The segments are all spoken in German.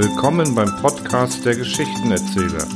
Willkommen beim Podcast der Geschichtenerzähler.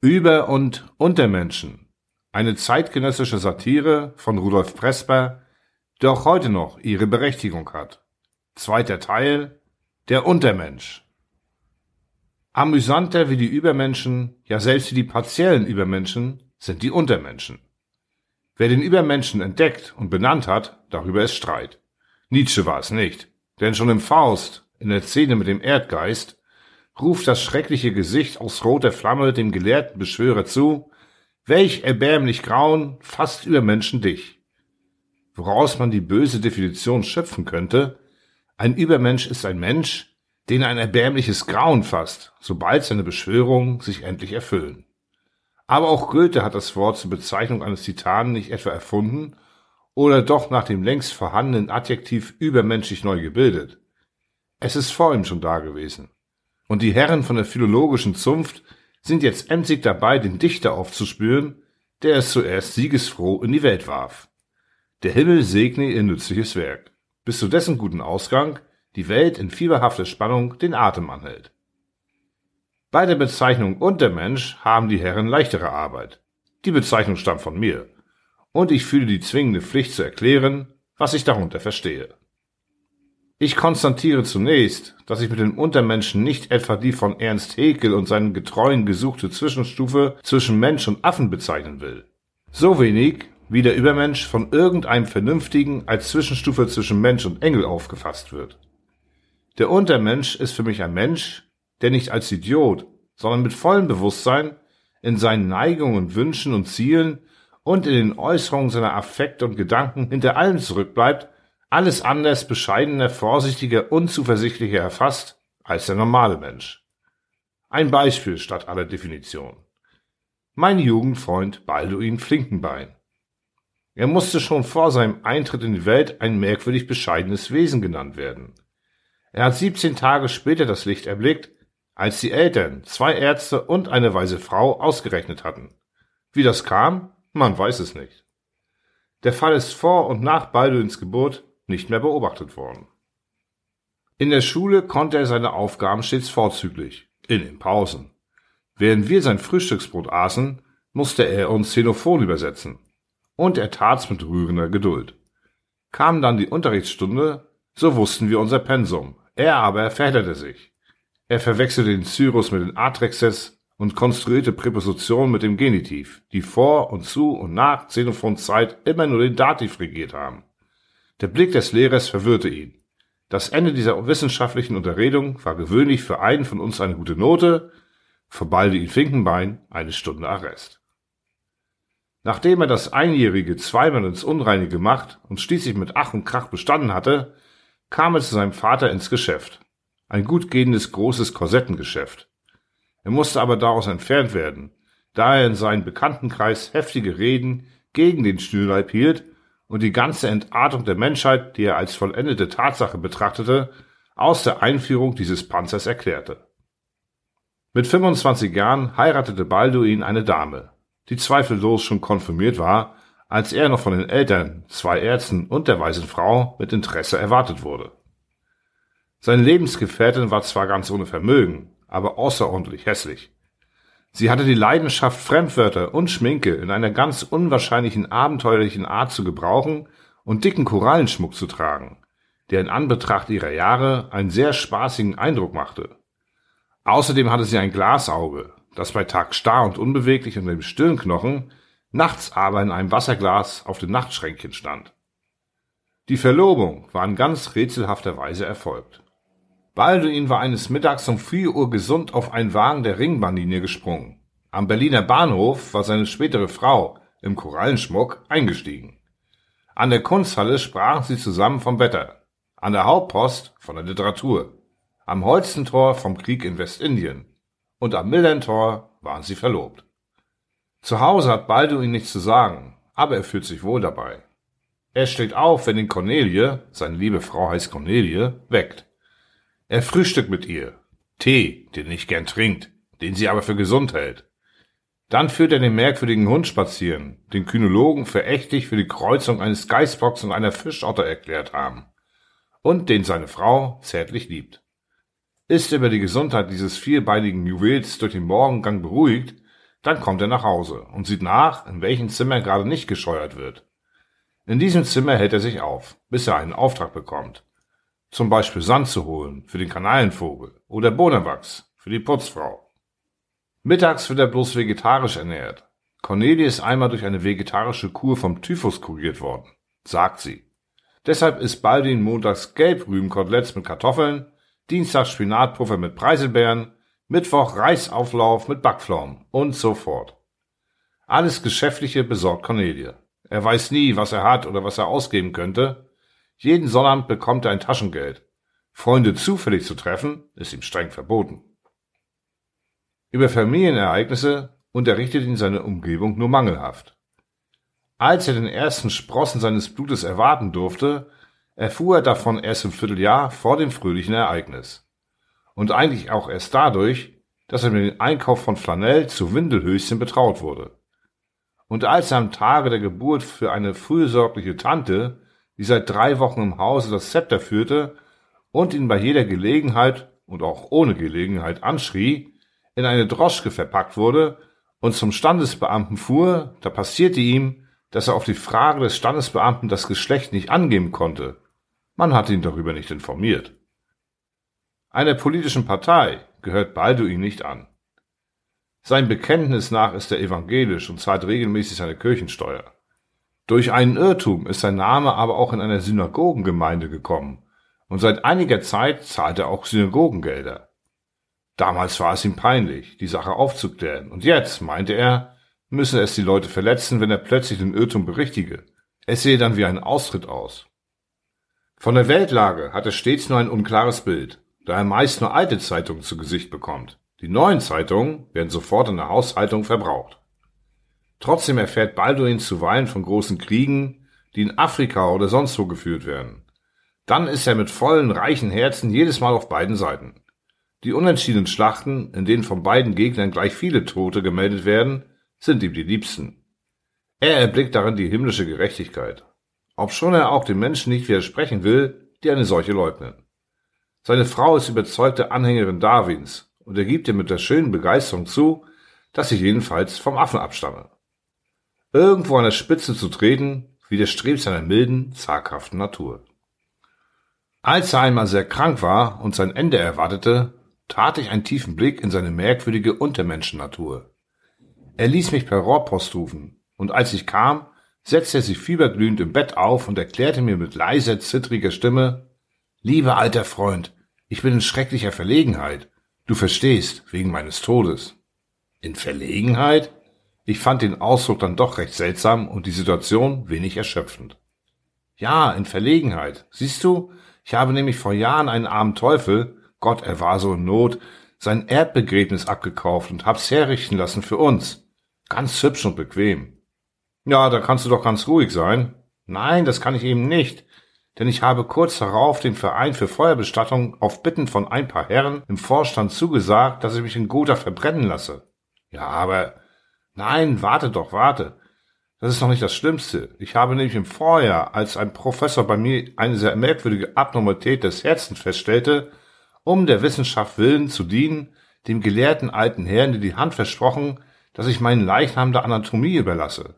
Über- und Untermenschen. Eine zeitgenössische Satire von Rudolf Presper, die auch heute noch ihre Berechtigung hat. Zweiter Teil Der Untermensch. Amüsanter wie die Übermenschen, ja selbst wie die partiellen Übermenschen, sind die Untermenschen. Wer den Übermenschen entdeckt und benannt hat, darüber ist Streit. Nietzsche war es nicht, denn schon im Faust, in der Szene mit dem Erdgeist, ruft das schreckliche Gesicht aus roter Flamme dem gelehrten Beschwörer zu, welch erbärmlich Grauen, fast Übermenschen dich. Woraus man die böse Definition schöpfen könnte, ein Übermensch ist ein Mensch, den ein erbärmliches Grauen fasst, sobald seine Beschwörungen sich endlich erfüllen. Aber auch Goethe hat das Wort zur Bezeichnung eines Titanen nicht etwa erfunden oder doch nach dem längst vorhandenen Adjektiv übermenschlich neu gebildet. Es ist vor ihm schon da gewesen. Und die Herren von der philologischen Zunft sind jetzt emsig dabei, den Dichter aufzuspüren, der es zuerst siegesfroh in die Welt warf. Der Himmel segne ihr nützliches Werk bis zu dessen guten Ausgang die Welt in fieberhafter Spannung den Atem anhält. Bei der Bezeichnung Untermensch haben die Herren leichtere Arbeit. Die Bezeichnung stammt von mir, und ich fühle die zwingende Pflicht zu erklären, was ich darunter verstehe. Ich konstatiere zunächst, dass ich mit den Untermenschen nicht etwa die von Ernst Haeckel und seinen Getreuen gesuchte Zwischenstufe zwischen Mensch und Affen bezeichnen will. So wenig, wie der Übermensch von irgendeinem Vernünftigen als Zwischenstufe zwischen Mensch und Engel aufgefasst wird. Der Untermensch ist für mich ein Mensch, der nicht als Idiot, sondern mit vollem Bewusstsein in seinen Neigungen, Wünschen und Zielen und in den Äußerungen seiner Affekte und Gedanken hinter allem zurückbleibt, alles anders, bescheidener, vorsichtiger, unzuversichtlicher erfasst als der normale Mensch. Ein Beispiel statt aller Definition. Mein Jugendfreund Balduin Flinkenbein. Er musste schon vor seinem Eintritt in die Welt ein merkwürdig bescheidenes Wesen genannt werden. Er hat 17 Tage später das Licht erblickt, als die Eltern, zwei Ärzte und eine weise Frau ausgerechnet hatten. Wie das kam, man weiß es nicht. Der Fall ist vor und nach Balduins Geburt nicht mehr beobachtet worden. In der Schule konnte er seine Aufgaben stets vorzüglich, in den Pausen. Während wir sein Frühstücksbrot aßen, musste er uns Xenophon übersetzen und er tat's mit rührender Geduld. Kam dann die Unterrichtsstunde, so wussten wir unser Pensum. Er aber verhedderte sich. Er verwechselte den Cyrus mit den Atrexes und konstruierte Präpositionen mit dem Genitiv, die vor und zu und nach Xenophons Zeit immer nur den Dativ regiert haben. Der Blick des Lehrers verwirrte ihn. Das Ende dieser wissenschaftlichen Unterredung war gewöhnlich für einen von uns eine gute Note, für Baldi Finkenbein eine Stunde Arrest. Nachdem er das Einjährige zweimal ins Unreine gemacht und schließlich mit Ach und Krach bestanden hatte, kam er zu seinem Vater ins Geschäft. Ein gut gehendes großes Korsettengeschäft. Er musste aber daraus entfernt werden, da er in seinem Bekanntenkreis heftige Reden gegen den Schnürleib hielt und die ganze Entartung der Menschheit, die er als vollendete Tatsache betrachtete, aus der Einführung dieses Panzers erklärte. Mit 25 Jahren heiratete Balduin eine Dame, die zweifellos schon konfirmiert war, als er noch von den Eltern, zwei Ärzten und der weisen Frau mit Interesse erwartet wurde. Seine Lebensgefährtin war zwar ganz ohne Vermögen, aber außerordentlich hässlich. Sie hatte die Leidenschaft, Fremdwörter und Schminke in einer ganz unwahrscheinlichen abenteuerlichen Art zu gebrauchen und dicken Korallenschmuck zu tragen, der in Anbetracht ihrer Jahre einen sehr spaßigen Eindruck machte. Außerdem hatte sie ein Glasauge, das bei Tag starr und unbeweglich unter dem Stirnknochen, nachts aber in einem Wasserglas auf dem Nachtschränkchen stand. Die Verlobung war in ganz rätselhafter Weise erfolgt. Balduin war eines Mittags um vier Uhr gesund auf einen Wagen der Ringbahnlinie gesprungen. Am Berliner Bahnhof war seine spätere Frau im Korallenschmuck eingestiegen. An der Kunsthalle sprachen sie zusammen vom Wetter, an der Hauptpost von der Literatur, am Holstentor vom Krieg in Westindien und am Millentor waren sie verlobt. Zu Hause hat Balduin nichts zu sagen, aber er fühlt sich wohl dabei. Er steht auf, wenn ihn Cornelie, seine liebe Frau heißt Cornelie, weckt. Er frühstückt mit ihr. Tee, den er nicht gern trinkt, den sie aber für gesund hält. Dann führt er den merkwürdigen Hund spazieren, den Kynologen verächtlich für die Kreuzung eines Geißbocks und einer Fischotter erklärt haben. Und den seine Frau zärtlich liebt. Ist über die Gesundheit dieses vierbeinigen Juwels durch den Morgengang beruhigt, dann kommt er nach Hause und sieht nach, in welchem Zimmer gerade nicht gescheuert wird. In diesem Zimmer hält er sich auf, bis er einen Auftrag bekommt. Zum Beispiel Sand zu holen für den Kanalienvogel oder Bohnenwachs für die Putzfrau. Mittags wird er bloß vegetarisch ernährt. Cornelie ist einmal durch eine vegetarische Kur vom Typhus kuriert worden, sagt sie. Deshalb isst Baldin montags Gelbrübenkoteletts mit Kartoffeln, Dienstags Spinatpuffer mit Preiselbeeren, Mittwoch Reisauflauf mit Backpflaumen und so fort. Alles Geschäftliche besorgt Cornelie. Er weiß nie, was er hat oder was er ausgeben könnte. Jeden Sonnabend bekommt er ein Taschengeld. Freunde zufällig zu treffen, ist ihm streng verboten. Über Familienereignisse unterrichtet ihn seine Umgebung nur mangelhaft. Als er den ersten Sprossen seines Blutes erwarten durfte, erfuhr er davon erst im Vierteljahr vor dem fröhlichen Ereignis. Und eigentlich auch erst dadurch, dass er mit dem Einkauf von Flanell zu Windelhöschen betraut wurde. Und als er am Tage der Geburt für eine fürsorgliche Tante, die seit drei Wochen im Hause das Zepter führte und ihn bei jeder Gelegenheit und auch ohne Gelegenheit anschrie, in eine Droschke verpackt wurde und zum Standesbeamten fuhr, da passierte ihm, dass er auf die Frage des Standesbeamten das Geschlecht nicht angeben konnte. Man hatte ihn darüber nicht informiert. Einer politischen Partei gehört Balduin nicht an. Sein Bekenntnis nach ist er evangelisch und zahlt regelmäßig seine Kirchensteuer. Durch einen Irrtum ist sein Name aber auch in einer Synagogengemeinde gekommen und seit einiger Zeit zahlt er auch Synagogengelder. Damals war es ihm peinlich, die Sache aufzuklären, und jetzt, meinte er, müsse es die Leute verletzen, wenn er plötzlich den Irrtum berichtige. Es sehe dann wie ein Austritt aus. Von der Weltlage hat er stets nur ein unklares Bild, da er meist nur alte Zeitungen zu Gesicht bekommt. Die neuen Zeitungen werden sofort in der Haushaltung verbraucht. Trotzdem erfährt Balduin zuweilen von großen Kriegen, die in Afrika oder sonst wo geführt werden. Dann ist er mit vollen, reichen Herzen jedes Mal auf beiden Seiten. Die unentschiedenen Schlachten, in denen von beiden Gegnern gleich viele Tote gemeldet werden, sind ihm die liebsten. Er erblickt darin die himmlische Gerechtigkeit, obschon er auch den Menschen nicht widersprechen will, die eine solche leugnen. Seine Frau ist überzeugte Anhängerin Darwins und er gibt ihr mit der schönen Begeisterung zu, dass sie jedenfalls vom Affen abstamme. Irgendwo an der Spitze zu treten, widerstrebt seiner milden, zaghaften Natur. Als er einmal sehr krank war und sein Ende erwartete, tat ich einen tiefen Blick in seine merkwürdige Untermenschennatur. Er ließ mich per Rohrpost rufen, und als ich kam, setzte er sich fieberglühend im Bett auf und erklärte mir mit leiser, zittriger Stimme, Lieber alter Freund, ich bin in schrecklicher Verlegenheit. Du verstehst, wegen meines Todes. In Verlegenheit? Ich fand den Ausdruck dann doch recht seltsam und die Situation wenig erschöpfend. Ja, in Verlegenheit. Siehst du, ich habe nämlich vor Jahren einen armen Teufel, Gott, er war so in Not, sein Erdbegräbnis abgekauft und hab's herrichten lassen für uns. Ganz hübsch und bequem. Ja, da kannst du doch ganz ruhig sein. Nein, das kann ich eben nicht, denn ich habe kurz darauf den Verein für Feuerbestattung auf Bitten von ein paar Herren im Vorstand zugesagt, dass ich mich in Gotha verbrennen lasse. Ja, aber nein, warte doch, warte. Das ist noch nicht das Schlimmste. Ich habe nämlich im Vorjahr, als ein Professor bei mir eine sehr merkwürdige Abnormalität des Herzens feststellte, um der Wissenschaft willen zu dienen, dem gelehrten alten Herrn dir die Hand versprochen, dass ich meinen Leichnam der Anatomie überlasse.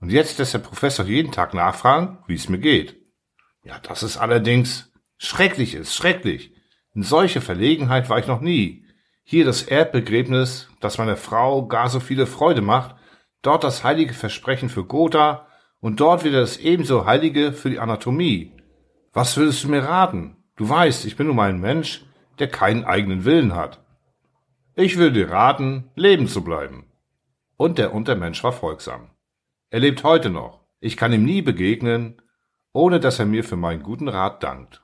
Und jetzt lässt der Professor jeden Tag nachfragen, wie es mir geht. Ja, das ist allerdings schrecklich ist, schrecklich. In solche Verlegenheit war ich noch nie. Hier das Erdbegräbnis, das meiner Frau gar so viele Freude macht, dort das heilige Versprechen für Gotha und dort wieder das ebenso heilige für die Anatomie. Was würdest du mir raten? Du weißt, ich bin nun mal ein Mensch, der keinen eigenen Willen hat. Ich würde dir raten, leben zu bleiben. Und der Untermensch war folgsam. Er lebt heute noch. Ich kann ihm nie begegnen, ohne dass er mir für meinen guten Rat dankt.